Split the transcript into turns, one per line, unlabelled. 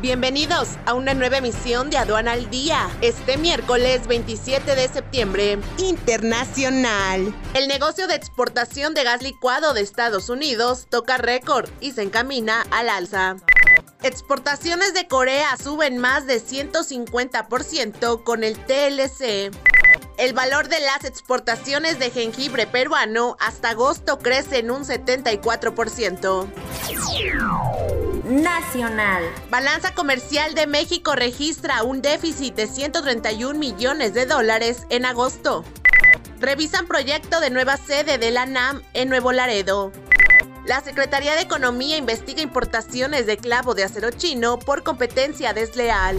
Bienvenidos a una nueva emisión de Aduana al Día, este miércoles 27 de septiembre, internacional. El negocio de exportación de gas licuado de Estados Unidos toca récord y se encamina al alza. Exportaciones de Corea suben más de 150% con el TLC. El valor de las exportaciones de jengibre peruano hasta agosto crece en un 74%
nacional.
Balanza comercial de México registra un déficit de 131 millones de dólares en agosto. Revisan proyecto de nueva sede de la NAM en Nuevo Laredo. La Secretaría de Economía investiga importaciones de clavo de acero chino por competencia desleal.